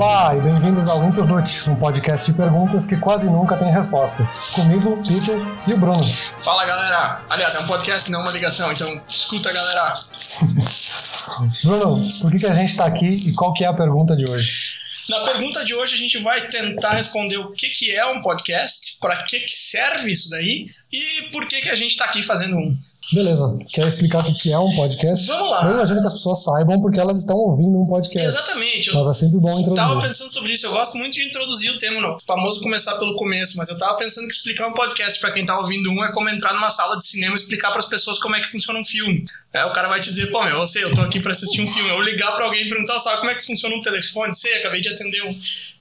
Olá e bem-vindos ao Internute, um podcast de perguntas que quase nunca tem respostas. Comigo, Peter e o Bruno. Fala galera! Aliás, é um podcast, não uma ligação, então escuta galera! Bruno, por que, que a gente está aqui e qual que é a pergunta de hoje? Na pergunta de hoje a gente vai tentar responder o que, que é um podcast, para que, que serve isso daí e por que, que a gente está aqui fazendo um. Beleza. Quer explicar o que é um podcast? Vamos lá. Eu imagino que as pessoas saibam porque elas estão ouvindo um podcast. Exatamente. Mas é sempre bom introduzir. Eu tava pensando sobre isso. Eu gosto muito de introduzir o tema, no famoso começar pelo começo, mas eu tava pensando que explicar um podcast para quem tá ouvindo um é como entrar numa sala de cinema e explicar para as pessoas como é que funciona um filme. É, o cara vai te dizer, pô, meu, eu sei, eu tô aqui para assistir um filme. Eu ligar para alguém e perguntar, sabe como é que funciona um telefone? Sei, acabei de atender um.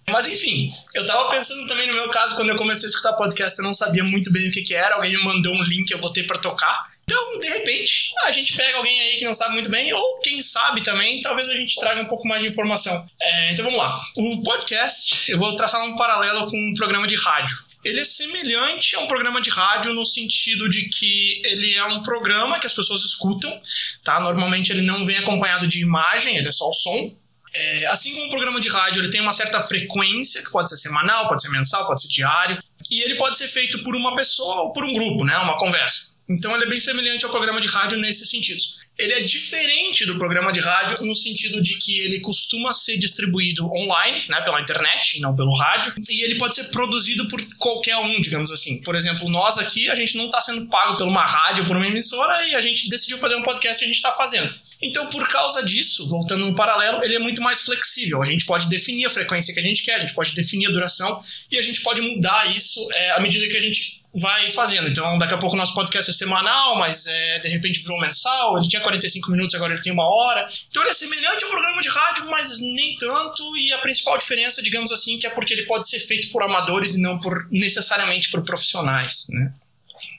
Mas enfim, eu tava pensando também no meu caso, quando eu comecei a escutar podcast, eu não sabia muito bem o que que era. Alguém me mandou um link, eu botei para tocar. Então, de repente, a gente pega alguém aí que não sabe muito bem, ou quem sabe também, talvez a gente traga um pouco mais de informação. É, então vamos lá. O podcast, eu vou traçar um paralelo com um programa de rádio. Ele é semelhante a um programa de rádio no sentido de que ele é um programa que as pessoas escutam, tá? Normalmente ele não vem acompanhado de imagem, ele é só o som. É, assim como o programa de rádio, ele tem uma certa frequência, que pode ser semanal, pode ser mensal, pode ser diário, e ele pode ser feito por uma pessoa ou por um grupo, né? Uma conversa. Então ele é bem semelhante ao programa de rádio nesse sentido. Ele é diferente do programa de rádio no sentido de que ele costuma ser distribuído online, né, pela internet, não pelo rádio, e ele pode ser produzido por qualquer um, digamos assim. Por exemplo, nós aqui, a gente não está sendo pago por uma rádio, por uma emissora, e a gente decidiu fazer um podcast e a gente está fazendo. Então, por causa disso, voltando no paralelo, ele é muito mais flexível. A gente pode definir a frequência que a gente quer, a gente pode definir a duração e a gente pode mudar isso é, à medida que a gente vai fazendo. Então, daqui a pouco nosso podcast é semanal, mas é, de repente virou mensal. Ele tinha 45 minutos, agora ele tem uma hora. Então, ele é semelhante ao programa de rádio, mas nem tanto. E a principal diferença, digamos assim, que é porque ele pode ser feito por amadores e não por necessariamente por profissionais, né?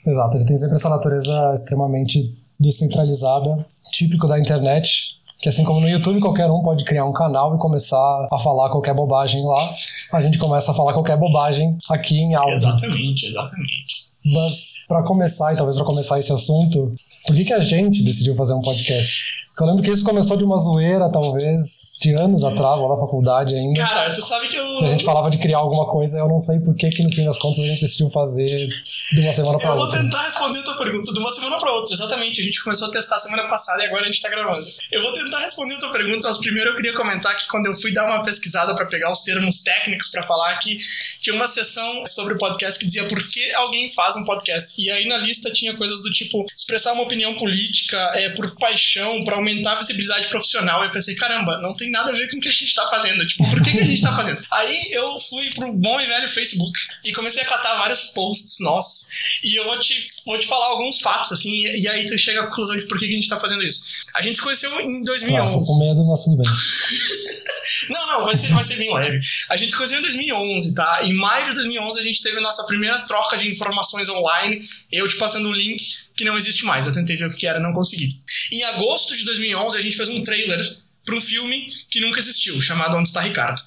Exato, ele tem sempre essa natureza extremamente descentralizada, típico da internet, que assim como no YouTube qualquer um pode criar um canal e começar a falar qualquer bobagem lá, a gente começa a falar qualquer bobagem aqui em áudio. Exatamente, exatamente. Mas para começar, e talvez para começar esse assunto, por que, que a gente decidiu fazer um podcast? Eu lembro que isso começou de uma zoeira, talvez, de anos atrás, lá na faculdade ainda. Cara, tu sabe que eu. Que a gente falava de criar alguma coisa, eu não sei por que, que no fim das contas a gente decidiu fazer de uma semana pra eu outra. Eu vou tentar responder a tua pergunta de uma semana pra outra, exatamente. A gente começou a testar semana passada e agora a gente tá gravando. Eu vou tentar responder a tua pergunta, mas primeiro eu queria comentar que quando eu fui dar uma pesquisada para pegar os termos técnicos para falar aqui, tinha uma sessão sobre o podcast que dizia por que alguém faz um podcast. E aí na lista tinha coisas do tipo expressar uma opinião política, é, por paixão, para aumentar a visibilidade profissional. Eu pensei, caramba, não tem nada a ver com o que a gente tá fazendo. Tipo, por que, que a gente tá fazendo? Aí eu fui pro bom e velho Facebook e comecei a catar vários posts nossos. E eu vou te, vou te falar alguns fatos, assim, e, aí tu chega à conclusão de por que, que a gente tá fazendo isso. A gente se conheceu em 2011. Ah, tô com medo, mas tudo bem. não, não, vai ser, vai ser bem leve. A gente se conheceu em 2011, tá? Em maio de 2011 a gente teve a nossa primeira troca de informações online. Eu te passando um link que não existe mais. Eu tentei ver o que era, não consegui. Em agosto de 2011 a gente fez um trailer para um filme que nunca existiu, chamado Onde está Ricardo.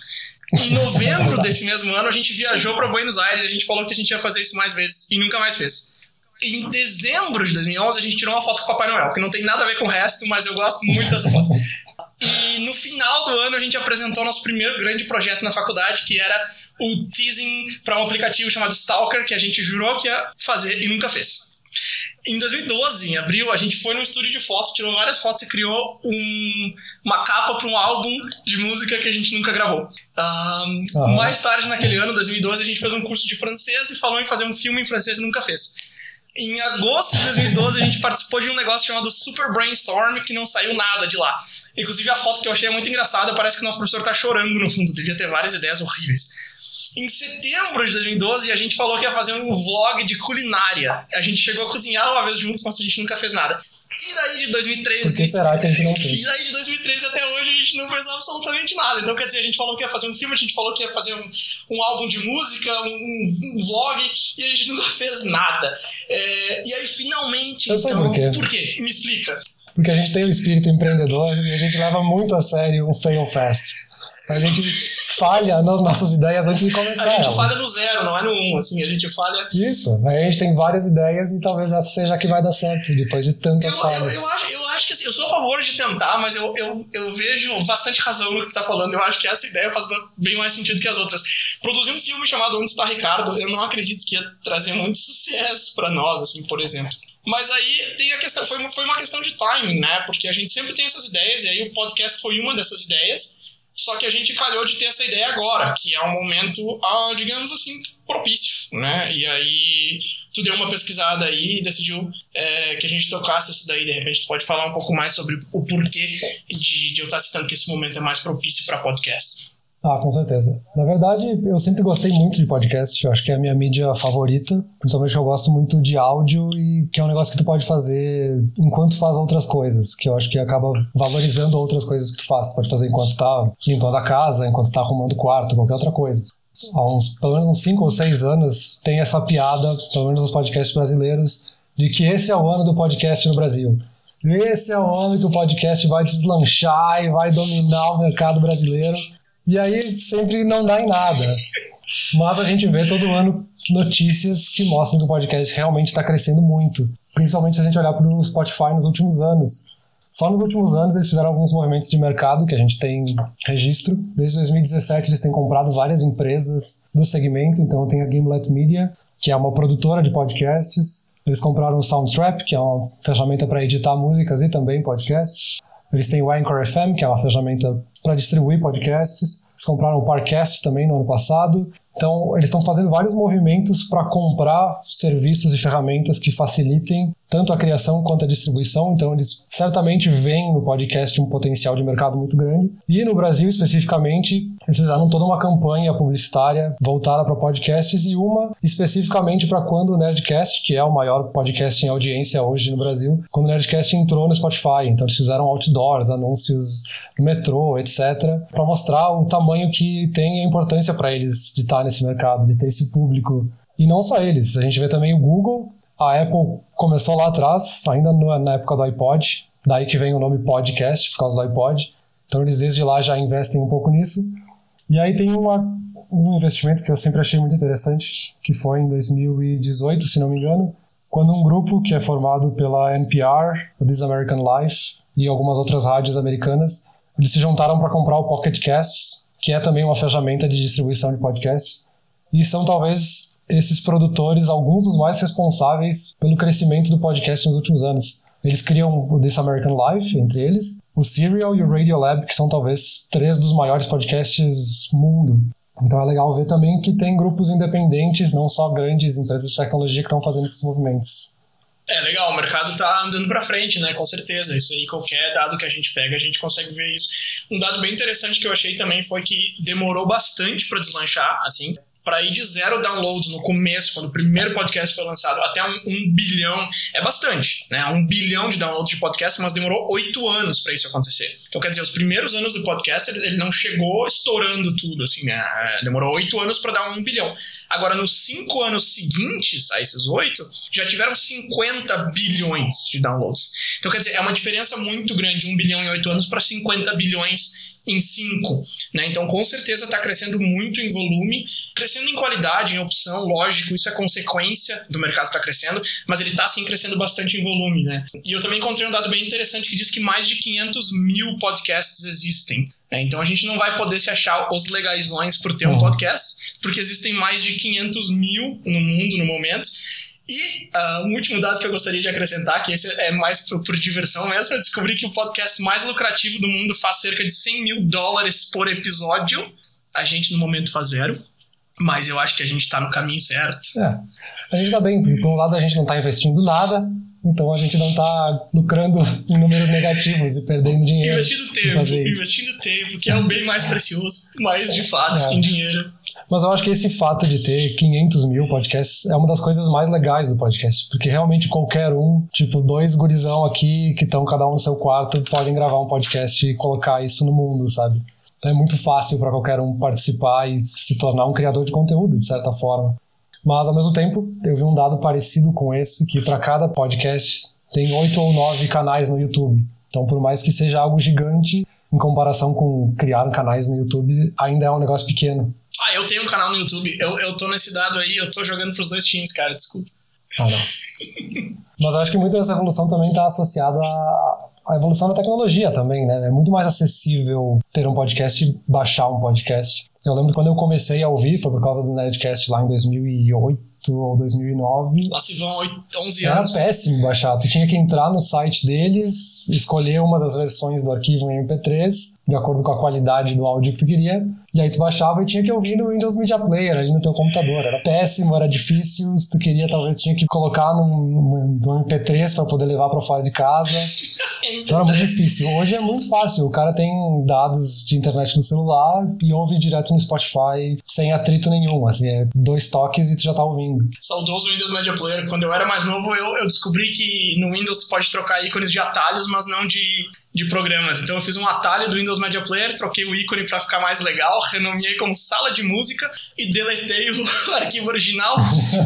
Em novembro desse mesmo ano, a gente viajou para Buenos Aires e a gente falou que a gente ia fazer isso mais vezes e nunca mais fez. Em dezembro de 2011, a gente tirou uma foto com o Papai Noel, que não tem nada a ver com o resto, mas eu gosto muito dessa foto. E no final do ano, a gente apresentou nosso primeiro grande projeto na faculdade, que era o teasing para um aplicativo chamado Stalker, que a gente jurou que ia fazer e nunca fez. Em 2012, em abril, a gente foi num estúdio de fotos, tirou várias fotos e criou um, uma capa para um álbum de música que a gente nunca gravou. Um, Mais tarde, naquele ano, 2012, a gente fez um curso de francês e falou em fazer um filme em francês e nunca fez. Em agosto de 2012, a gente participou de um negócio chamado Super Brainstorm, que não saiu nada de lá. Inclusive, a foto que eu achei muito engraçada, parece que o nosso professor tá chorando no fundo, devia ter várias ideias horríveis. Em setembro de 2012, a gente falou que ia fazer um vlog de culinária. A gente chegou a cozinhar uma vez juntos, mas a gente nunca fez nada. E daí de 2013. Por que será que a gente não fez? E daí de 2013 até hoje a gente não fez absolutamente nada. Então, quer dizer, a gente falou que ia fazer um filme, a gente falou que ia fazer um, um álbum de música, um, um, vlog, e a gente nunca fez nada. É, e aí, finalmente, Eu então. Por quê? por quê? Me explica. Porque a gente tem o espírito empreendedor e a gente leva muito a sério o fail fast. A gente falha nas nossas ideias antes de começar. A gente elas. falha no zero, não é no um, assim, a gente falha. Isso, aí a gente tem várias ideias e talvez essa seja a que vai dar certo, depois de tantas Eu, eu, falhas. eu, acho, eu acho que assim, eu sou a favor de tentar, mas eu, eu, eu vejo bastante razão no que tu tá falando. Eu acho que essa ideia faz bem mais sentido que as outras. Produzir um filme chamado Onde Está Ricardo, eu não acredito que ia trazer muito sucesso pra nós, assim, por exemplo. Mas aí tem a questão, foi, uma- foi uma questão de timing, né? Porque a gente sempre tem essas ideias, e aí o podcast foi uma dessas ideias. Só que a gente calhou de ter essa ideia agora, que é um momento, ah, digamos assim, propício, né? E aí tu deu uma pesquisada aí e decidiu é, que a gente tocasse isso daí. De repente tu pode falar um pouco mais sobre o porquê de, de eu estar citando que esse momento é mais propício para podcast. Ah, com certeza. Na verdade, eu sempre gostei muito de podcast. Eu acho que é a minha mídia favorita. Principalmente eu gosto muito de áudio e que é um negócio que tu pode fazer enquanto faz outras coisas. Que eu acho que acaba valorizando outras coisas que tu faz. Tu pode fazer enquanto tá limpando a casa, enquanto tá arrumando o quarto, qualquer outra coisa. Há uns, pelo menos uns 5 ou 6 anos, tem essa piada, pelo menos nos podcasts brasileiros, de que esse é o ano do podcast no Brasil. Esse é o ano que o podcast vai deslanchar e vai dominar o mercado brasileiro. E aí sempre não dá em nada. Mas a gente vê todo ano notícias que mostram que o podcast realmente está crescendo muito. Principalmente se a gente olhar para o Spotify nos últimos anos. Só nos últimos anos eles fizeram alguns movimentos de mercado que a gente tem registro. Desde 2017 eles têm comprado várias empresas do segmento. Então tem a Gimlet Media, que é uma produtora de podcasts. Eles compraram o Soundtrap, que é uma ferramenta para editar músicas e também podcasts. Eles têm o Anchor FM, que é uma ferramenta para distribuir podcasts. Eles compraram o Parcast também no ano passado. Então, eles estão fazendo vários movimentos para comprar serviços e ferramentas que facilitem tanto a criação quanto a distribuição. Então, eles certamente veem no podcast um potencial de mercado muito grande. E no Brasil, especificamente, eles fizeram toda uma campanha publicitária voltada para podcasts e uma especificamente para quando o Nerdcast, que é o maior podcast em audiência hoje no Brasil, quando o Nerdcast entrou no Spotify. Então, eles fizeram outdoors, anúncios no metrô, etc., para mostrar o tamanho que tem e a importância para eles de estar nesse mercado, de ter esse público. E não só eles, a gente vê também o Google, a Apple começou lá atrás, ainda na época do iPod, daí que vem o nome podcast, por causa do iPod. Então eles desde lá já investem um pouco nisso. E aí tem uma, um investimento que eu sempre achei muito interessante, que foi em 2018, se não me engano, quando um grupo que é formado pela NPR, This American Life e algumas outras rádios americanas, eles se juntaram para comprar o Pocket Casts, que é também uma ferramenta de distribuição de podcasts. E são talvez esses produtores alguns dos mais responsáveis pelo crescimento do podcast nos últimos anos. Eles criam o This American Life, entre eles, o Serial e o Radiolab, que são talvez três dos maiores podcasts mundo. Então é legal ver também que tem grupos independentes, não só grandes empresas de tecnologia que estão fazendo esses movimentos. É legal, o mercado tá andando para frente, né? Com certeza. Isso aí, qualquer dado que a gente pega, a gente consegue ver isso. Um dado bem interessante que eu achei também foi que demorou bastante para deslanchar, assim. Para ir de zero downloads no começo, quando o primeiro podcast foi lançado, até um, um bilhão, é bastante, né? Um bilhão de downloads de podcast, mas demorou oito anos para isso acontecer. Então, quer dizer, os primeiros anos do podcast, ele não chegou estourando tudo, assim, né? É, Demorou oito anos para dar um bilhão. Agora, nos cinco anos seguintes a esses oito, já tiveram 50 bilhões de downloads. Então, quer dizer, é uma diferença muito grande, um bilhão em oito anos para 50 bilhões em cinco. Né? Então, com certeza está crescendo muito em volume, crescendo em qualidade, em opção, lógico, isso é consequência do mercado estar crescendo, mas ele está sim crescendo bastante em volume. Né? E eu também encontrei um dado bem interessante que diz que mais de 500 mil podcasts existem. né? Então a gente não vai poder se achar os legaisões por ter um Uhum. podcast, porque existem mais de 500 mil no mundo no momento. E ah, um último dado que eu gostaria de acrescentar, que esse é mais por, por diversão mesmo, eu descobri que o podcast mais lucrativo do mundo faz cerca de 100 mil dólares por episódio. A gente no momento faz zero, mas eu acho que a gente tá no caminho certo. É, a gente tá bem, por um lado a gente não tá investindo nada, então a gente não tá lucrando em números negativos e perdendo dinheiro. Investindo em tempo, investindo tempo, que é o bem mais precioso, mas de fato, É. tem dinheiro. Mas eu acho que esse fato de ter 500 mil podcasts é uma das coisas mais legais do podcast, porque realmente qualquer um, tipo dois gurizão aqui que estão cada um no seu quarto, podem gravar um podcast e colocar isso no mundo, sabe? Então é muito fácil para qualquer um participar e se tornar um criador de conteúdo, de certa forma. Mas ao mesmo tempo, eu vi um dado parecido com esse, que para cada podcast tem oito ou nove canais no YouTube. Então, por mais que seja algo gigante, em comparação com criar canais no YouTube, ainda é um negócio pequeno. Ah, eu tenho um canal no YouTube. Eu, eu tô nesse dado aí, eu tô jogando pros dois times, cara, desculpa. Ah, não. Mas acho que muita dessa evolução também está associada à evolução da tecnologia também, né? É muito mais acessível ter um podcast e baixar um podcast. Eu lembro quando eu comecei a ouvir, foi por causa do Nerdcast lá em 2008 ou 2009. Lá se vão 8, 11 Era anos. péssimo baixar. Tu tinha que entrar no site deles, escolher uma das versões do arquivo em MP3, de acordo com a qualidade do áudio que tu queria, e aí tu baixava e tinha que ouvir no Windows Media Player ali no teu computador. Era péssimo, era difícil. Se tu queria, talvez tinha que colocar num, num MP3 para poder levar para fora de casa. Então era muito difícil. Hoje é muito fácil. O cara tem dados de internet no celular e ouve direto no Spotify sem atrito nenhum. Assim, é dois toques e tu já tá ouvindo. Saudoso Windows Media Player. Quando eu era mais novo, eu, eu descobri que no Windows pode trocar ícones de atalhos, mas não de, de programas. Então eu fiz um atalho do Windows Media Player, troquei o ícone para ficar mais legal, renomeei como sala de música e deletei o arquivo original.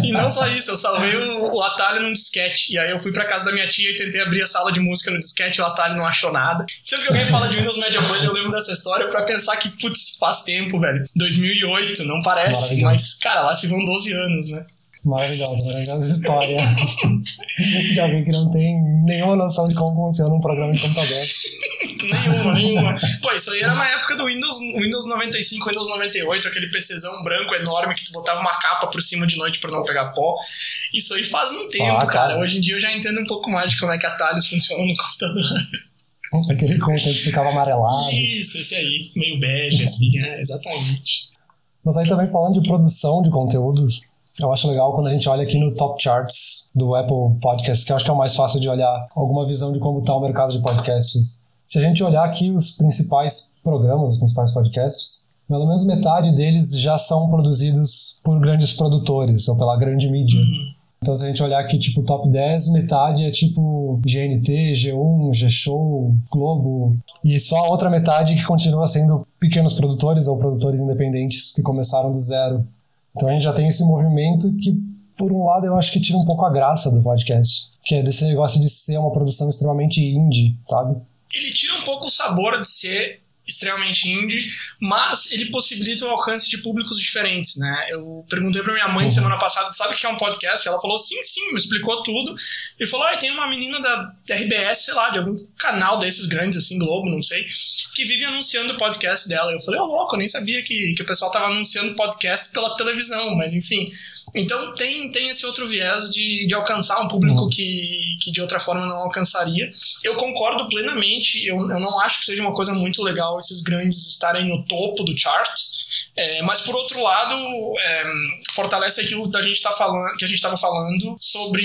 e não só isso, eu salvei o, o atalho num disquete. E aí eu fui para casa da minha tia e tentei abrir a sala de música no disquete e o atalho não achou nada. Sempre que alguém fala de Windows Media Player, eu lembro dessa história para pensar que, putz, faz tempo, velho. 2008, não parece, mas, cara, lá se vão 12 anos, né? Maravilhosa, maravilhosa história. de alguém que não tem nenhuma noção de como funciona um programa de computador. nenhuma, nenhuma. Pô, isso aí era na época do Windows, Windows 95, Windows 98, aquele PCzão branco enorme que tu botava uma capa por cima de noite pra não pegar pó. Isso aí faz um tempo, ah, cara. cara. Hoje em dia eu já entendo um pouco mais de como é que atalhos funcionam no computador. Aquele conteúdo ficava amarelado. Isso, esse aí, meio bege, assim, é, exatamente. Mas aí também falando de produção de conteúdos, eu acho legal quando a gente olha aqui no top charts do Apple Podcasts, que eu acho que é o mais fácil de olhar alguma visão de como está o mercado de podcasts. Se a gente olhar aqui os principais programas, os principais podcasts, pelo menos metade deles já são produzidos por grandes produtores ou pela grande mídia. Então, se a gente olhar aqui, tipo, top 10, metade é tipo GNT, G1, G-Show, Globo. E só a outra metade que continua sendo pequenos produtores ou produtores independentes que começaram do zero. Então a gente já tem esse movimento que, por um lado, eu acho que tira um pouco a graça do podcast, que é desse negócio de ser uma produção extremamente indie, sabe? Ele tira um pouco o sabor de ser extremamente indie, mas ele possibilita o alcance de públicos diferentes, né? Eu perguntei pra minha mãe uhum. semana passada, sabe o que é um podcast? Ela falou, sim, sim, me explicou tudo. E falou, ah, tem uma menina da RBS, sei lá, de algum canal desses grandes, assim, Globo, não sei, que vive anunciando o podcast dela. Eu falei, ô oh, louco, eu nem sabia que, que o pessoal tava anunciando podcast pela televisão, mas enfim... Então tem, tem esse outro viés de, de alcançar um público uhum. que, que de outra forma não alcançaria. Eu concordo plenamente, eu, eu não acho que seja uma coisa muito legal esses grandes estarem no topo do chart. É, mas por outro lado, é, fortalece aquilo da gente tá falando, que a gente estava falando sobre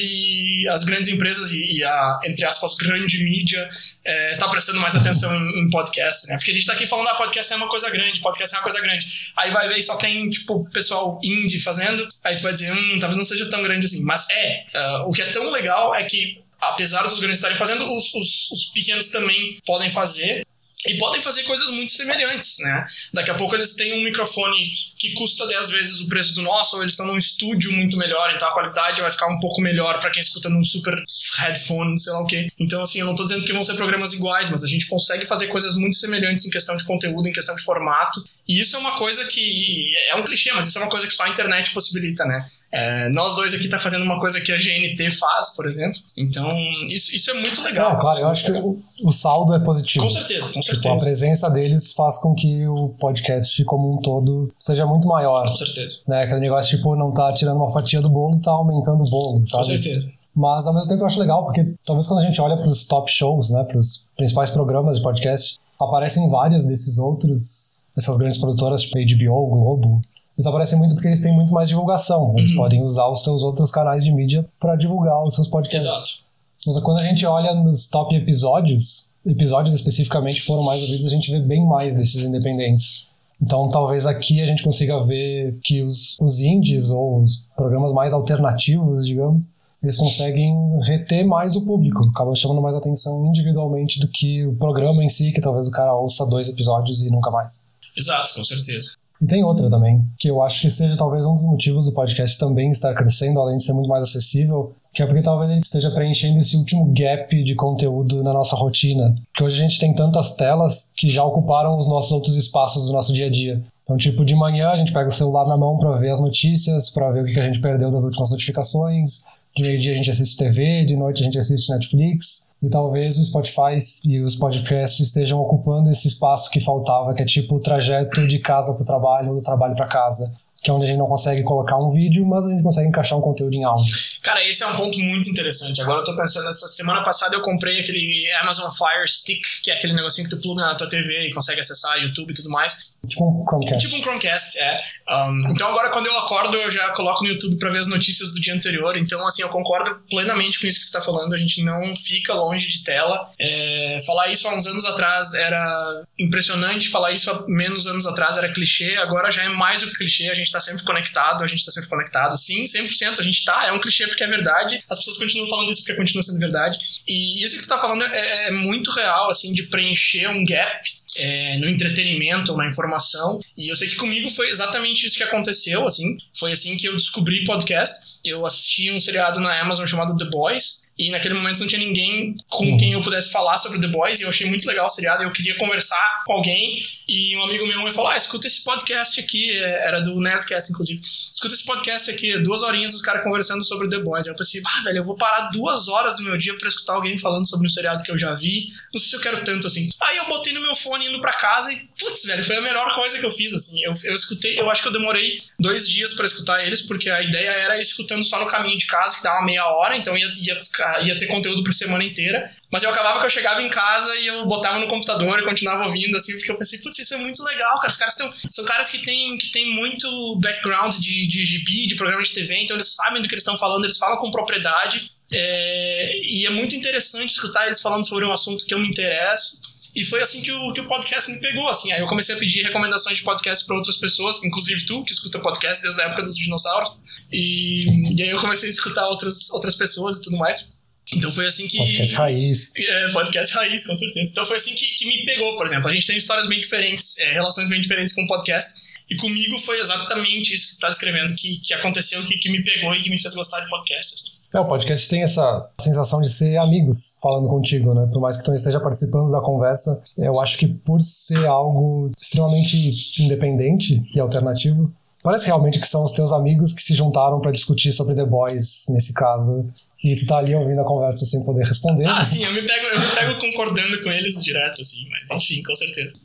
as grandes empresas e, e, a, entre aspas, grande mídia é, tá prestando mais atenção em, em, podcast, né? Porque a gente tá aqui falando, ah, podcast é uma coisa grande, podcast é uma coisa grande. Aí vai ver e só tem, tipo, pessoal indie fazendo, aí tu vai dizer, hum, talvez não seja tão grande assim. Mas é, uh, o que é tão legal é que apesar dos grandes estarem fazendo, os, os, os pequenos também podem fazer e podem fazer coisas muito semelhantes, né? Daqui a pouco eles têm um microfone que custa 10 vezes o preço do nosso, ou eles estão num estúdio muito melhor, então a qualidade vai ficar um pouco melhor para quem escuta num super headphone, sei lá o quê. Então, assim, eu não tô dizendo que vão ser programas iguais, mas a gente consegue fazer coisas muito semelhantes em questão de conteúdo, em questão de formato. E isso é uma coisa que. É um clichê, mas isso é uma coisa que só a internet possibilita, né? É, nós dois aqui tá fazendo uma coisa que a GNT faz, por exemplo. Então, isso, isso é muito legal. É, claro, eu acho que o, o, saldo é positivo. Com certeza, com certeza. Tipo, a presença deles faz com que o podcast como um todo seja muito maior. Com certeza. Né? Aquele negócio, tipo, não tá tirando uma fatia do bolo, tá aumentando o bolo, sabe? Com certeza. Mas ao mesmo tempo eu acho legal, porque talvez quando a gente olha para os top shows, né, para os principais programas de podcast, aparecem vários desses outros, essas grandes produtoras, tipo HBO, Globo, eles aparecem muito porque eles têm muito mais divulgação. Eles uhum. podem usar os seus outros canais de mídia para divulgar os seus podcasts. Exato. Mas quando a gente olha nos top episódios, episódios especificamente foram mais ouvidos, a gente vê bem mais desses independentes. Então talvez aqui a gente consiga ver que os, os indies ou os programas mais alternativos, digamos, eles conseguem reter mais o público, acabam chamando mais atenção individualmente do que o programa em si, que talvez o cara ouça dois episódios e nunca mais. Exato, com certeza. E tem outra também, que eu acho que seja talvez um dos motivos do podcast também estar crescendo, além de ser muito mais acessível, que é porque talvez ele esteja preenchendo esse último gap de conteúdo na nossa rotina. Que hoje a gente tem tantas telas que já ocuparam os nossos outros espaços do nosso dia a dia. Então, tipo, de manhã a gente pega o celular na mão para ver as notícias, para ver o que a gente perdeu das últimas notificações. De meio-dia a gente assiste TV, de noite a gente assiste Netflix. E talvez o Spotify e os podcasts estejam ocupando esse espaço que faltava, que é tipo o trajeto de casa para o trabalho ou do trabalho para casa que é onde a gente não consegue colocar um vídeo, mas a gente consegue encaixar um conteúdo em áudio. Cara, esse é um ponto muito interessante. Agora eu tô pensando, essa semana passada eu comprei aquele Amazon Fire Stick, que é aquele negocinho que tu pluga na tua TV e consegue acessar YouTube e tudo mais. Tipo um Chromecast. Tipo um Chromecast, é. Um, então agora quando eu acordo eu já coloco no YouTube para ver as notícias do dia anterior. Então assim, eu concordo plenamente com isso que tu tá falando. A gente não fica longe de tela. É, falar isso há uns anos atrás era impressionante. Falar isso há menos anos atrás era clichê. Agora já é mais do que clichê. A gente tá sempre conectado. A gente tá sempre conectado. Sim, 100% a gente tá. É um clichê porque é verdade. As pessoas continuam falando isso porque continua sendo verdade. E isso que tu tá falando é, é muito real, assim, de preencher um gap é, no entretenimento, na informação. E eu sei que comigo foi exatamente isso que aconteceu, assim. Foi assim que eu descobri podcast. Eu assisti um seriado na Amazon chamado The Boys. E naquele momento não tinha ninguém com uhum. quem eu pudesse falar sobre The Boys. E eu achei muito legal o seriado. Eu queria conversar com alguém. E um amigo meu me falou: Ah, escuta esse podcast aqui. É, era do Nerdcast, inclusive. Escuta esse podcast aqui. Duas horinhas os caras conversando sobre The Boys. Aí eu pensei: Ah, velho, eu vou parar duas horas do meu dia para escutar alguém falando sobre um seriado que eu já vi. Não sei se eu quero tanto assim. Aí eu botei no meu fone indo para casa e, putz, velho, foi a melhor coisa que eu fiz, assim. Eu, eu escutei, eu acho que eu demorei dois dias para escutar eles, porque a ideia era ir escutando só no caminho de casa, que uma meia hora, então ia, ia, ia ter conteúdo por semana inteira. Mas eu acabava que eu chegava em casa e eu botava no computador e continuava ouvindo, assim, porque eu pensei, putz, isso é muito legal, cara. Os caras tão, são caras que têm que tem muito background de, de GB, de programa de TV, então eles sabem do que eles estão falando, eles falam com propriedade. É, e é muito interessante escutar eles falando sobre um assunto que eu me interesso. E foi assim que o, que o podcast me pegou, assim. Aí eu comecei a pedir recomendações de podcast para outras pessoas, inclusive tu, que escuta podcast desde a época dos dinossauros. E, e aí eu comecei a escutar outras, outras pessoas e tudo mais. Então foi assim que. Podcast raiz. É, podcast raiz, com certeza. Então foi assim que, que me pegou, por exemplo. A gente tem histórias bem diferentes, é, relações bem diferentes com o podcast. E comigo foi exatamente isso que você está descrevendo, que, que aconteceu, que, que me pegou e que me fez gostar de podcast. É, o podcast tem essa sensação de ser amigos falando contigo, né? Por mais que tu não esteja participando da conversa, eu acho que por ser algo extremamente independente e alternativo, parece realmente que são os teus amigos que se juntaram para discutir sobre The Boys, nesse caso, e tu tá ali ouvindo a conversa sem poder responder. Ah, sim, eu me pego, eu me pego concordando com eles direto, assim, mas enfim, com certeza.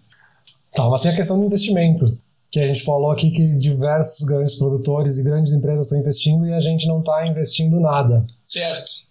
Tá, mas tem a questão do investimento que a gente falou aqui que diversos grandes produtores e grandes empresas estão investindo e a gente não está investindo nada. Certo.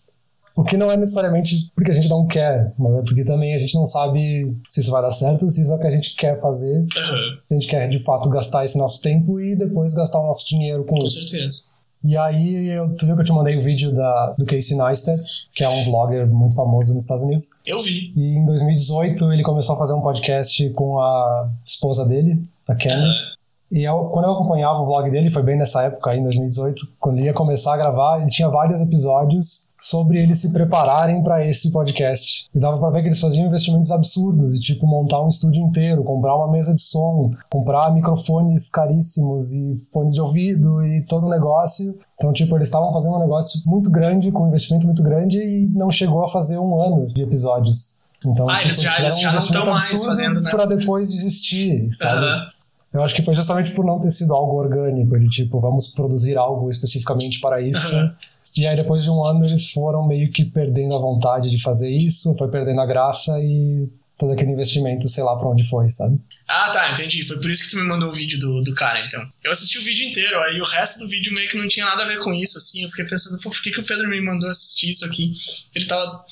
O que não é necessariamente porque a gente não quer, mas é porque também a gente não sabe se isso vai dar certo, se isso é o que a gente quer fazer. Uhum. A gente quer de fato gastar esse nosso tempo e depois gastar o nosso dinheiro com, com isso. Com certeza. E aí, eu, tu viu que eu te mandei o vídeo da, do Casey Neistat, que é um vlogger muito famoso nos Estados Unidos. Eu vi. E em 2018 ele começou a fazer um podcast com a esposa dele, a Candice. Uhum. E eu, quando eu acompanhava o vlog dele, foi bem nessa época, aí, em 2018, quando ele ia começar a gravar, ele tinha vários episódios sobre eles se prepararem para esse podcast. E dava para ver que eles faziam investimentos absurdos, e tipo montar um estúdio inteiro, comprar uma mesa de som, comprar microfones caríssimos e fones de ouvido e todo o negócio. Então, tipo, eles estavam fazendo um negócio muito grande, com um investimento muito grande, e não chegou a fazer um ano de episódios. Então, ah, tipo, eles já, eles já não estão mais fazendo, né? Pra depois desistir, sabe? Uhum. Eu acho que foi justamente por não ter sido algo orgânico, de tipo, vamos produzir algo especificamente para isso. Uhum. E aí, depois de um ano, eles foram meio que perdendo a vontade de fazer isso, foi perdendo a graça e todo aquele investimento, sei lá pra onde foi, sabe? Ah, tá, entendi. Foi por isso que tu me mandou o vídeo do, do cara, então. Eu assisti o vídeo inteiro, aí o resto do vídeo meio que não tinha nada a ver com isso, assim. Eu fiquei pensando, pô, por que, que o Pedro me mandou assistir isso aqui? Ele tava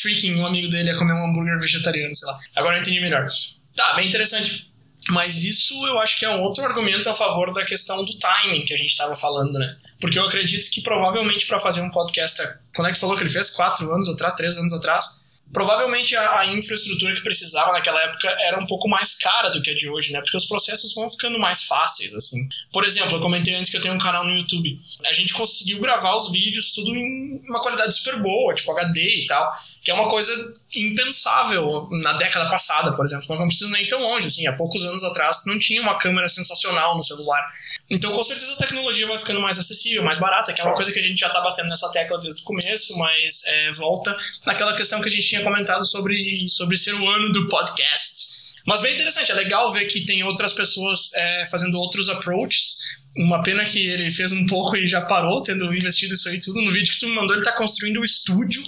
tricking um amigo dele a comer um hambúrguer vegetariano, sei lá. Agora eu entendi melhor. Tá, bem interessante. Mas isso eu acho que é um outro argumento a favor da questão do timing que a gente estava falando, né? Porque eu acredito que provavelmente para fazer um podcast. Quando é que falou que ele fez? Quatro anos atrás, três anos atrás? provavelmente a, a, infraestrutura que precisava naquela época era um pouco mais cara do que a de hoje, né? Porque os processos vão ficando mais fáceis, assim. Por exemplo, eu comentei antes que eu tenho um canal no YouTube. A gente conseguiu gravar os vídeos tudo em uma qualidade super boa, tipo HD e tal, que é uma coisa impensável na década passada, por exemplo. Nós não precisamos nem tão longe, assim. Há poucos anos atrás não tinha uma câmera sensacional no celular. Então, com certeza, a tecnologia vai ficando mais acessível, mais barata, que é uma coisa que a gente já tá batendo nessa tecla desde o começo, mas é, volta naquela questão que a gente tinha comentado sobre, sobre ser o ano do podcast. Mas bem interessante, é legal ver que tem outras pessoas é, fazendo outros approaches. Uma pena que ele fez um pouco e já parou, tendo investido isso aí tudo. No vídeo que tu me mandou, ele tá construindo o estúdio.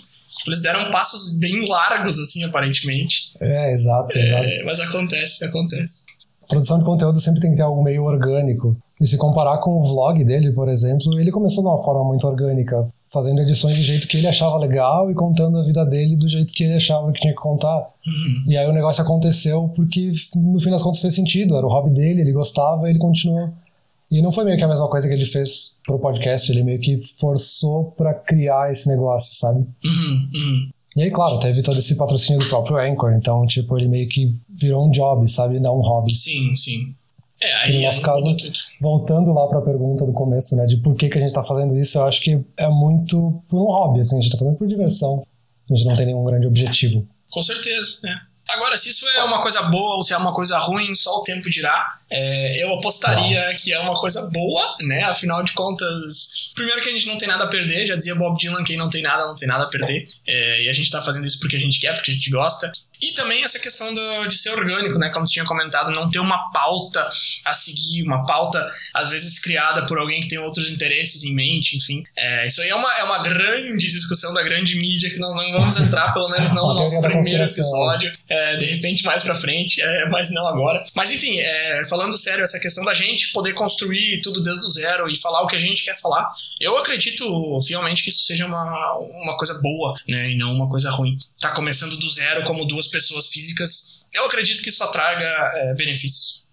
Eles deram passos bem largos, assim, aparentemente. É, exato, é, exato. Mas acontece, acontece. A produção de conteúdo sempre tem que ter algo meio orgânico. E se comparar com o vlog dele, por exemplo, ele começou de uma forma muito orgânica fazendo edições do jeito que ele achava legal e contando a vida dele do jeito que ele achava que tinha que contar. Uhum. E aí o negócio aconteceu porque no fim das contas fez sentido, era o hobby dele, ele gostava e ele continuou. E não foi meio que a mesma coisa que ele fez pro podcast, ele meio que forçou para criar esse negócio, sabe? Uhum, uhum. E aí, claro, teve todo esse patrocínio do próprio Anchor, então, tipo, ele meio que virou um job, sabe? Não um hobby. Sim, sim. É, aí, no nosso caso, voltando lá para a pergunta do começo, né, de por que, que a gente está fazendo isso, eu acho que é muito por um hobby, assim, a gente está fazendo por diversão. A gente não tem nenhum grande objetivo. Com certeza, né? Agora, se isso é uma coisa boa ou se é uma coisa ruim, só o tempo dirá. É, eu apostaria Uau. que é uma coisa boa, né? Afinal de contas, primeiro que a gente não tem nada a perder, já dizia Bob Dylan, quem não tem nada, não tem nada a perder. É, e a gente tá fazendo isso porque a gente quer, porque a gente gosta. E também essa questão do, de ser orgânico, né? Como você tinha comentado, não ter uma pauta a seguir, uma pauta às vezes criada por alguém que tem outros interesses em mente, enfim. É, isso aí é uma, é uma grande discussão da grande mídia que nós não vamos entrar, pelo menos não no nosso primeiro episódio. É, de repente mais pra frente, é, mas não agora. Mas enfim, é, falando sério, essa questão da gente poder construir tudo desde o zero e falar o que a gente quer falar, eu acredito fielmente que isso seja uma, uma coisa boa, né? E não uma coisa ruim. Tá começando do zero como duas pessoas físicas, eu acredito que isso traga é, benefícios.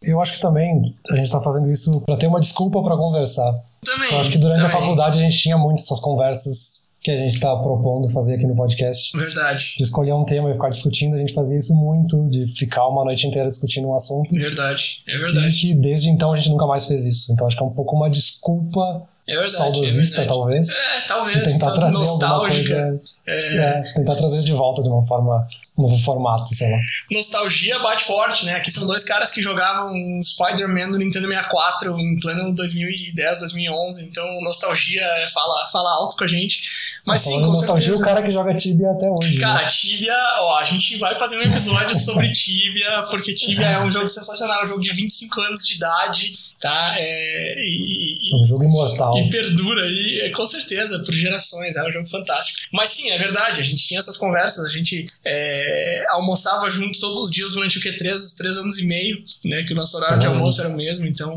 Eu acho que também a gente está fazendo isso para ter uma desculpa para conversar. Também. Eu acho que durante também. a faculdade a gente tinha muito essas conversas que a gente está propondo fazer aqui no podcast. Verdade. De escolher um tema e ficar discutindo, a gente fazia isso muito, de ficar uma noite inteira discutindo um assunto. Verdade, é verdade. E que desde então a gente nunca mais fez isso. Então acho que é um pouco uma desculpa é verdade, saudosista, é talvez. É, talvez. E tentar tá trazer nostálgica. alguma coisa. É. É, tentar trazer de volta de uma forma, novo formato, sei lá. Nostalgia bate forte, né? Aqui são dois caras que jogavam Spider-Man no Nintendo 64 em pleno 2010, 2011. Então, nostalgia fala, fala alto com a gente. Mas sim, com nostalgia certeza. o cara que joga Tibia até hoje. Cara, né? Tibia, ó, a gente vai fazer um episódio sobre Tibia, porque Tibia é um jogo sensacional, um jogo de 25 anos de idade, tá? É, e, É um jogo imortal. e perdura aí, é, com certeza, por gerações, é um jogo fantástico. Mas sim, é verdade, a gente tinha essas conversas, a gente é, almoçava junto todos os dias durante o que? Três, três anos e meio, né? Que o nosso horário de almoço era o mesmo, então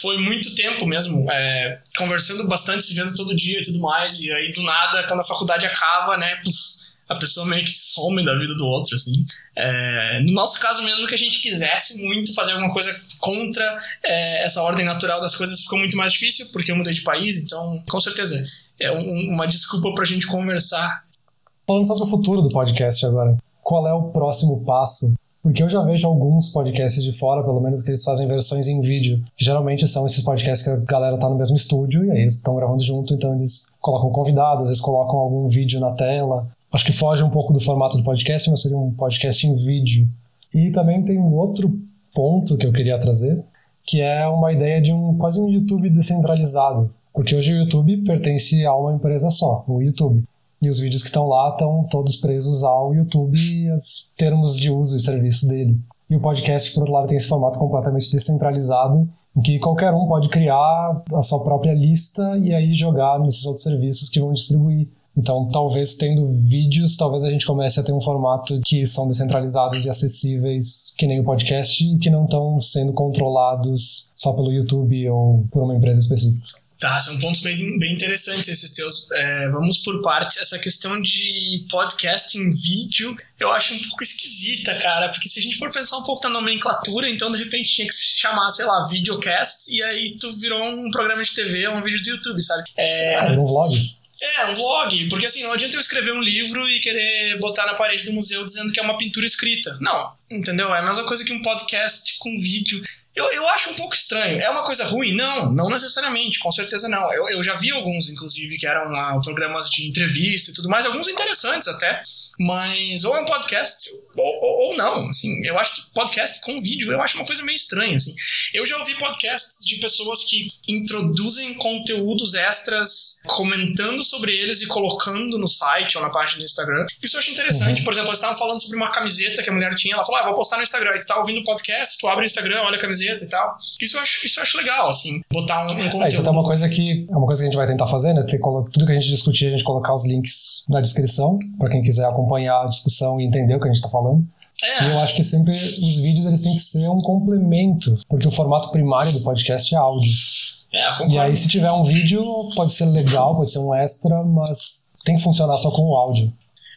foi muito tempo mesmo, é, conversando bastante, se vendo todo dia e tudo mais, e aí do nada, quando a faculdade acaba, né, puf, a pessoa meio que some da vida do outro, assim. É, no nosso caso mesmo, que a gente quisesse muito fazer alguma coisa contra é, essa ordem natural das coisas, ficou muito mais difícil, porque eu mudei de país, então, com certeza, é um- uma desculpa pra gente conversar. Falando sobre o futuro do podcast agora, qual é o próximo passo? Porque eu já vejo alguns podcasts de fora, pelo menos, que eles fazem versões em vídeo. Geralmente são esses podcasts que a galera tá no mesmo estúdio e aí eles estão gravando junto, então eles colocam convidados, eles colocam algum vídeo na tela. Acho que foge um pouco do formato do podcast, mas seria um podcast em vídeo. E também tem um outro ponto que eu queria trazer, que é uma ideia de um quase um YouTube descentralizado. Porque hoje o YouTube pertence a uma empresa só, o YouTube. E os vídeos que estão lá estão todos presos ao YouTube e os termos de uso e serviço dele. E o podcast, por outro lado, tem esse formato completamente descentralizado, em que qualquer um pode criar a sua própria lista e aí jogar nesses outros serviços que vão distribuir. Então, talvez tendo vídeos, talvez a gente comece a ter um formato que são descentralizados e acessíveis, que nem o podcast, e que não estão sendo controlados só pelo YouTube ou por uma empresa específica. Tá, são pontos bem, bem interessantes esses teus. É, vamos por partes. Essa questão de podcast em vídeo, eu acho um pouco esquisita, cara, porque se a gente for pensar um pouco na nomenclatura, então de repente tinha que se chamar, sei lá, videocast, e aí tu virou um programa de TV ou um vídeo do YouTube, sabe? É, Era um vlog. É, um vlog. Porque assim, não adianta eu escrever um livro e querer botar na parede do museu dizendo que é uma pintura escrita. Não, entendeu? É a mesma coisa que um podcast com vídeo. Eu, eu acho um pouco estranho. É uma coisa ruim? Não, não necessariamente, com certeza não. Eu, eu já vi alguns, inclusive, que eram ah, programas de entrevista e tudo mais, alguns interessantes até. Mas ou é um podcast ou, ou, ou, não, assim, eu acho que podcast com vídeo eu acho uma coisa meio estranha, assim. Eu já ouvi podcasts de pessoas que introduzem conteúdos extras comentando sobre eles e colocando no site ou na página do Instagram. Isso eu acho interessante, uhum. por exemplo, eles estavam falando sobre uma camiseta que a mulher tinha, ela falou, ah, vou postar no Instagram, e tu tá ouvindo o podcast, tu abre o Instagram, olha a camiseta e tal. Isso eu acho, isso eu acho legal, assim, botar um, um conteúdo. É, isso é uma coisa que é uma coisa que a gente vai tentar fazer, né, ter, tudo que a gente discutir, a gente colocar os links na descrição, para quem quiser acompanhar acompanhar a discussão e entender o que a gente está falando. É. E eu acho que sempre os vídeos eles têm que ser um complemento, porque o formato primário do podcast é áudio. É, e aí, se tiver um vídeo, pode ser legal, pode ser um extra, mas tem que funcionar só com o áudio.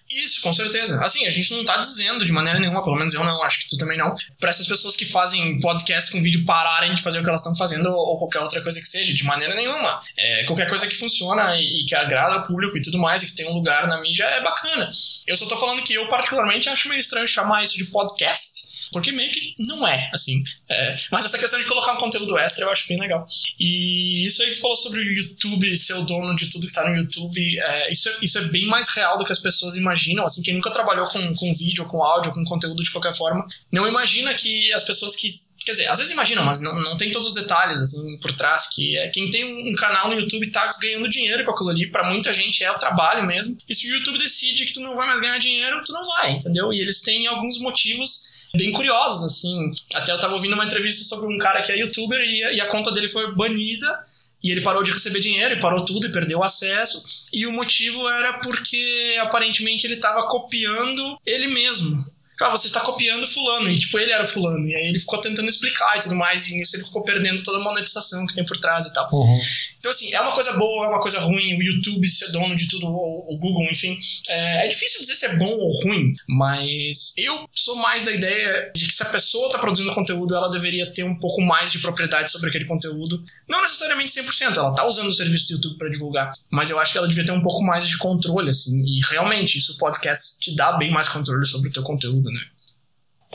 Isso, com certeza. Assim, a gente não tá dizendo de maneira nenhuma, pelo menos eu não, acho que tu também não, para essas pessoas que fazem podcast com vídeo pararem de fazer o que elas estão fazendo ou, qualquer outra coisa que seja, de maneira nenhuma. É, qualquer coisa que funciona e, e, que agrada ao público e tudo mais, e que tem um lugar na mídia é bacana. Eu só tô falando que eu, particularmente, acho meio estranho chamar isso de podcast porque meio que não é, assim. É, mas essa questão de colocar um conteúdo extra eu acho bem legal. E isso aí que tu falou sobre o YouTube, ser o dono de tudo que tá no YouTube, é, isso, é, isso é bem mais real do que as pessoas imaginam. Assim, quem nunca trabalhou com, com vídeo, com áudio, com conteúdo de qualquer forma, não imagina que as pessoas que. Quer dizer, às vezes imaginam, mas não, não tem todos os detalhes, assim, por trás. Que é quem tem um, um canal no YouTube tá ganhando dinheiro com aquilo ali. Pra muita gente é o trabalho mesmo. E se o YouTube decide que tu não vai mais ganhar dinheiro, tu não vai, entendeu? E eles têm alguns motivos bem curiosos, assim. Até eu tava ouvindo uma entrevista sobre um cara que é youtuber e a, e a conta dele foi banida e ele parou de receber dinheiro e parou tudo e perdeu o acesso. E o motivo era porque aparentemente ele estava copiando ele mesmo ah, você está copiando fulano, e tipo, ele era fulano, e aí ele ficou tentando explicar e tudo mais, e nisso ele ficou perdendo toda a monetização que tem por trás e tal. Uhum. Então, assim, é uma coisa boa, é uma coisa ruim, o YouTube ser dono de tudo, o, Google, enfim. É, é, difícil dizer se é bom ou ruim, mas eu sou mais da ideia de que se a pessoa está produzindo conteúdo, ela deveria ter um pouco mais de propriedade sobre aquele conteúdo. Não necessariamente 100%, ela está usando o serviço do YouTube para divulgar, mas eu acho que ela devia ter um pouco mais de controle, assim, e realmente, isso podcast te dá bem mais controle sobre o teu conteúdo né?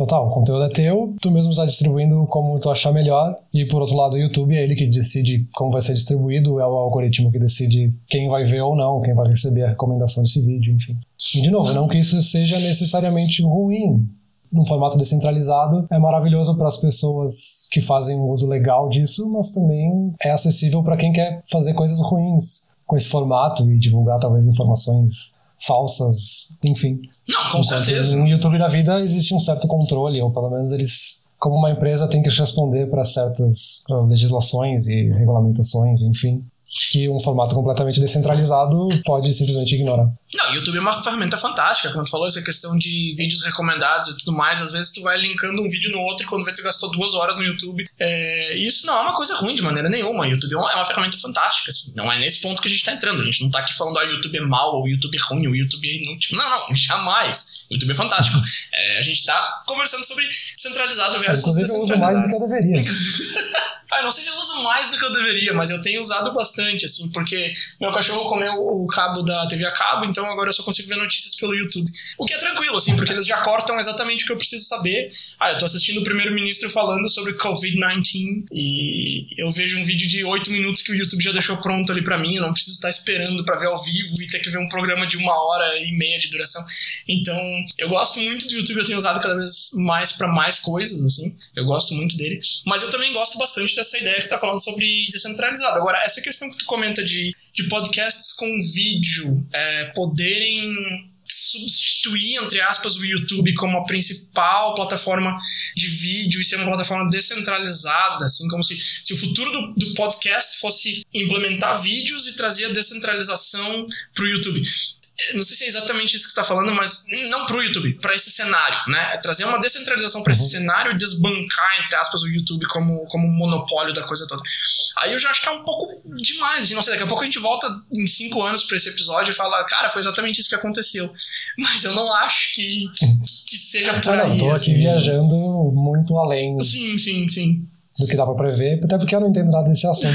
Total, o conteúdo é teu, tu mesmo está distribuindo como tu achar melhor, e por outro lado o YouTube é ele que decide como vai ser distribuído, é o algoritmo que decide quem vai ver ou não, quem vai receber a recomendação desse vídeo, enfim. E de novo, não que isso seja necessariamente ruim, num formato descentralizado é maravilhoso para as pessoas que fazem um uso legal disso, mas também é acessível para quem quer fazer coisas ruins com esse formato e divulgar talvez informações falsas, enfim. Não, com certeza. No YouTube da vida existe um certo controle, ou pelo menos eles, como uma empresa, tem que responder para certas legislações e regulamentações, enfim que um formato completamente descentralizado pode simplesmente ignorar. Não, o YouTube é uma ferramenta fantástica, como tu falou, essa questão de vídeos recomendados e tudo mais, às vezes tu vai linkando um vídeo no outro e quando vê tu gastou duas horas no YouTube. É, isso não é uma coisa ruim de maneira nenhuma, YouTube é uma, é uma ferramenta fantástica, assim. não é nesse ponto que a gente tá entrando, a gente não tá aqui falando, ah, o YouTube é mal, ou o YouTube é ruim, ou o YouTube é inútil. Não, não, jamais. O YouTube é fantástico. É, a gente tá conversando sobre centralizado versus Inclusive, eu uso mais do que eu deveria. ah, não sei se eu uso mais do que eu deveria, mas eu tenho usado bastante, assim, porque meu cachorro comeu o cabo da TV a cabo, então agora eu só consigo ver notícias pelo YouTube. O que é tranquilo, assim, porque eles já cortam exatamente o que eu preciso saber. Ah, eu tô assistindo o primeiro-ministro falando sobre Covid-19 e eu vejo um vídeo de 8 minutos que o YouTube já deixou pronto ali para mim, eu não preciso estar esperando para ver ao vivo e ter que ver um programa de uma hora e meia de duração. Então, eu gosto muito do YouTube, eu tenho usado cada vez mais para mais coisas, assim. Eu gosto muito dele. Mas eu também gosto bastante dessa ideia que tá falando sobre descentralizado. Agora, essa questão que tu comenta de, de podcasts com vídeo é, poderem substituir, entre aspas, o YouTube como a principal plataforma de vídeo e ser uma plataforma descentralizada, assim como se, se o futuro do, do podcast fosse implementar vídeos e trazer a descentralização para o YouTube não sei se é exatamente isso que você está falando, mas não para o YouTube, para esse cenário, né? É trazer uma descentralização para uhum. esse cenário e desbancar, entre aspas, o YouTube como, como monopólio da coisa toda. Aí eu já acho que é um pouco demais. Não sei, daqui a pouco a gente volta em cinco anos para esse episódio e fala, cara, foi exatamente isso que aconteceu. Mas eu não acho que, que seja por ah, aí. Eu tô aqui assim. viajando muito além. Sim, sim, sim. Do que dá pra prever, até porque eu não entendo nada desse assunto.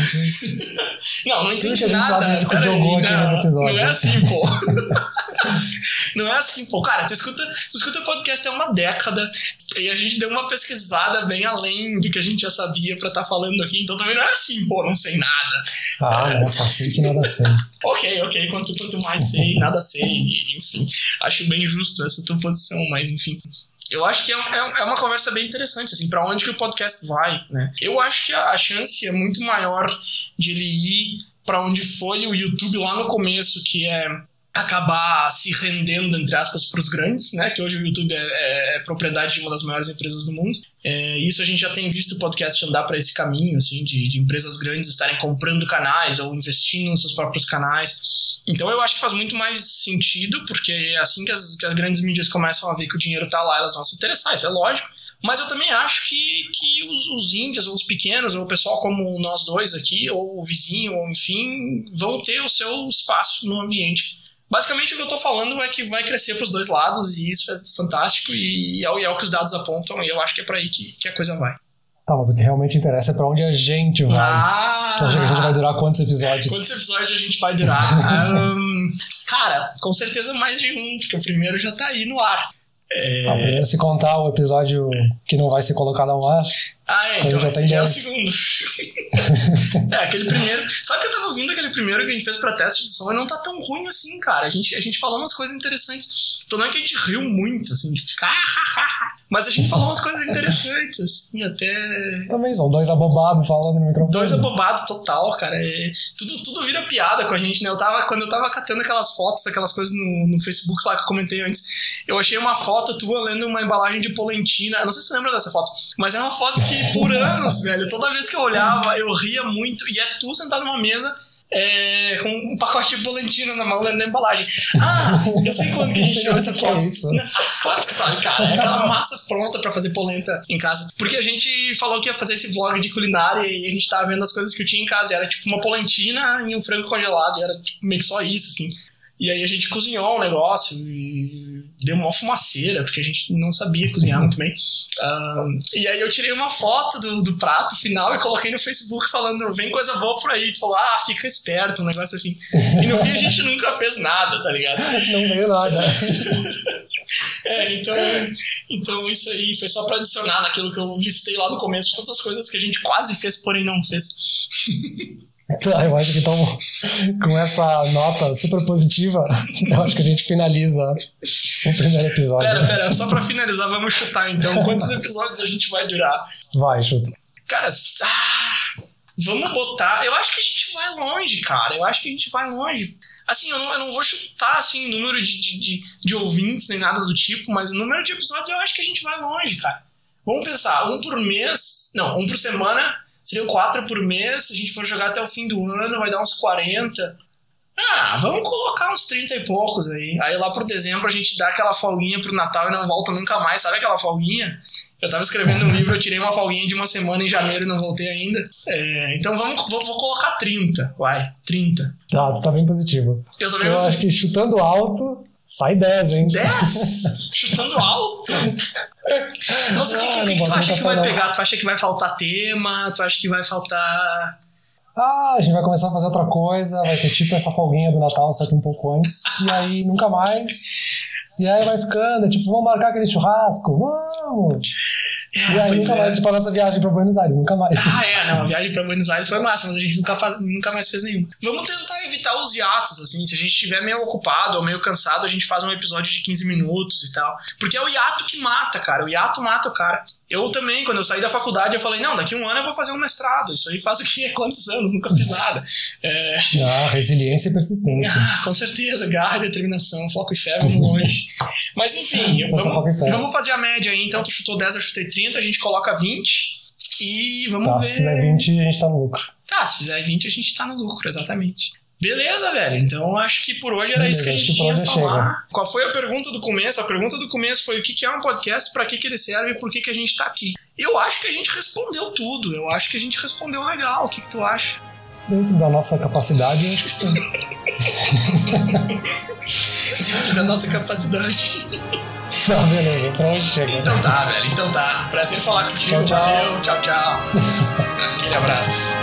não, não entendi nada. sabe, jogou aqui não. Não é assim, pô. não é assim, pô. Cara, tu escuta, tu escuta o podcast há uma década e a gente deu uma pesquisada bem além do que a gente já sabia pra estar tá falando aqui, então também não é assim, pô, não sei nada. Ah, é. não, só sei que nada sei. ok, ok, quanto, quanto mais sei, nada sei, enfim. Acho bem justo essa tua posição, mas enfim eu acho que é, é, é, uma conversa bem interessante, assim, para onde que o podcast vai, né? Eu acho que a, a chance é muito maior de ele ir para onde foi o YouTube lá no começo, que é acabar se rendendo, entre aspas, para os grandes, né? Que hoje o YouTube é, é, é, propriedade de uma das maiores empresas do mundo. É, isso a gente já tem visto o podcast andar para esse caminho, assim, de, de, empresas grandes estarem comprando canais ou investindo nos seus próprios canais. Então eu acho que faz muito mais sentido, porque assim que as, que as grandes mídias começam a ver que o dinheiro está lá, elas vão se interessar, isso é lógico. Mas eu também acho que, que os, os índios, ou os pequenos, ou o pessoal como nós dois aqui, ou o vizinho, ou enfim, vão ter o seu espaço no ambiente. Basicamente o que eu estou falando é que vai crescer para os dois lados, e isso é fantástico, e, e, é, o, é o que os dados apontam, e eu acho que é para aí que, que a coisa vai. Tá, mas o que realmente interessa é pra onde a gente vai. Ah, tu acha que a gente vai durar quantos episódios? Quantos episódios a gente vai durar? um, cara, com certeza mais de um, porque o primeiro já tá aí no ar. É... Ah, primeiro se contar o episódio que não vai ser colocado ao ar. Ah, é, então, já já é o segundo. é, aquele primeiro. Sabe que eu tava ouvindo aquele primeiro que a gente fez pra teste de som e não tá tão ruim assim, cara. A gente, a gente falou umas coisas interessantes. Tô não é que a gente riu muito, assim, de ficar. Mas a gente falou umas coisas interessantes, assim, até. Também são dois abobados falando no microfone. Dois abobados total, cara. É, tudo, tudo vira piada com a gente, né? Eu tava, quando eu tava catando aquelas fotos, aquelas coisas no, no Facebook lá que eu comentei antes, eu achei uma foto tua lendo uma embalagem de polentina. Eu não sei se você lembra dessa foto, mas é uma foto que por anos, velho, toda vez que eu olhava, eu ria muito. E é tu sentado numa mesa é, com um pacote de polentina na mão lendo a embalagem. Ah, eu sei quando que a gente tirou essa foto. Ah, claro que sabe, cara. É aquela massa pronta para fazer polenta em casa. Porque a gente falou que ia fazer esse vlog de culinária e a gente tava vendo as coisas que eu tinha em casa. E era tipo uma polentina e um frango congelado. E era tipo, meio que só isso, assim. E aí a gente cozinhou um negócio e deu uma fumaceira, porque a gente não sabia cozinhar muito bem. Um, e aí eu tirei uma foto do, do prato final e coloquei no Facebook falando, vem coisa boa por aí. Tu falou, ah, fica esperto, um negócio assim. E no fim a gente nunca fez nada, tá ligado? Não veio nada. é, então, então isso aí foi só pra adicionar naquilo que eu listei lá no começo, todas as coisas que a gente quase fez, porém não fez. Tá, eu acho que então, com essa nota super positiva, eu acho que a gente finaliza o primeiro episódio. Pera, pera, só pra finalizar, vamos chutar então. Quantos episódios a gente vai durar? Vai, chuta. Cara, ah, vamos botar. Eu acho que a gente vai longe, cara. Eu acho que a gente vai longe. Assim, eu não, eu não vou chutar assim, número de, de, de, de ouvintes nem nada do tipo, mas o número de episódios eu acho que a gente vai longe, cara. Vamos pensar, um por mês. Não, um por semana seriam quatro por mês. Se a gente for jogar até o fim do ano, vai dar uns 40. Ah, vamos colocar uns 30 e poucos aí. Aí lá pro dezembro a gente dá aquela folguinha pro Natal e não volta nunca mais. Sabe aquela folguinha? Eu tava escrevendo um livro, eu tirei uma folguinha de uma semana em janeiro e não voltei ainda. É, então vamos, vou, vou, colocar 30, vai, 30. Ah, tu tá bem positivo. Eu tô bem Eu positivo. acho que chutando alto, sai 10, hein? 10? Chutando alto? Nossa, o que, que, que, que tu acha que vai pegar? Tu acha que vai faltar tema? Tu acha que vai faltar. Ah, a gente vai começar a fazer outra coisa, vai ter tipo essa folguinha do Natal, só que um pouco antes, e aí nunca mais. E aí vai ficando, tipo, vamos marcar aquele churrasco? Vamos! E aí pois nunca é. mais, tipo, a nossa viagem pra Buenos Aires, nunca mais. Ah, é, não, a viagem pra Buenos Aires foi massa, mas a gente nunca, faz, nunca mais fez nenhum. Vamos tentar evitar os hiatos, assim, se a gente estiver meio ocupado ou meio cansado, a gente faz um episódio de 15 minutos e tal. Porque é o hiato que mata, cara, o hiato mata o cara. Eu também, quando eu saí da faculdade, eu falei, não, daqui a um ano eu vou fazer um mestrado. Isso aí faz o que? Quantos anos? Nunca fiz nada. É, Ah, resiliência e persistência. ah, com certeza, garra, determinação, foco e fé, vamos longe. Mas enfim, vamos, vamos fazer a média aí. Então tu chutou 10, eu chutei 30, a gente coloca 20 e vamos Tá, ver. se fizer 20, a gente tá no lucro. Tá, se fizer 20, a gente tá no lucro, exatamente. Beleza, velho. Então acho que por hoje era Beleza, isso que a gente que tinha a falar. chega. Qual foi a pergunta do começo? A pergunta do começo foi o que é um podcast, pra que, que ele serve e por que, que a gente tá aqui. Eu acho que a gente respondeu tudo. Eu acho que a gente respondeu legal. O que, que tu acha? Dentro da nossa capacidade, eu acho que sim. Dentro da nossa capacidade. Tá, beleza, pra hoje chega. Então tá, velho. Então tá. Prazer falar contigo. Tchau, tchau. Valeu. Tchau, tchau. abraço.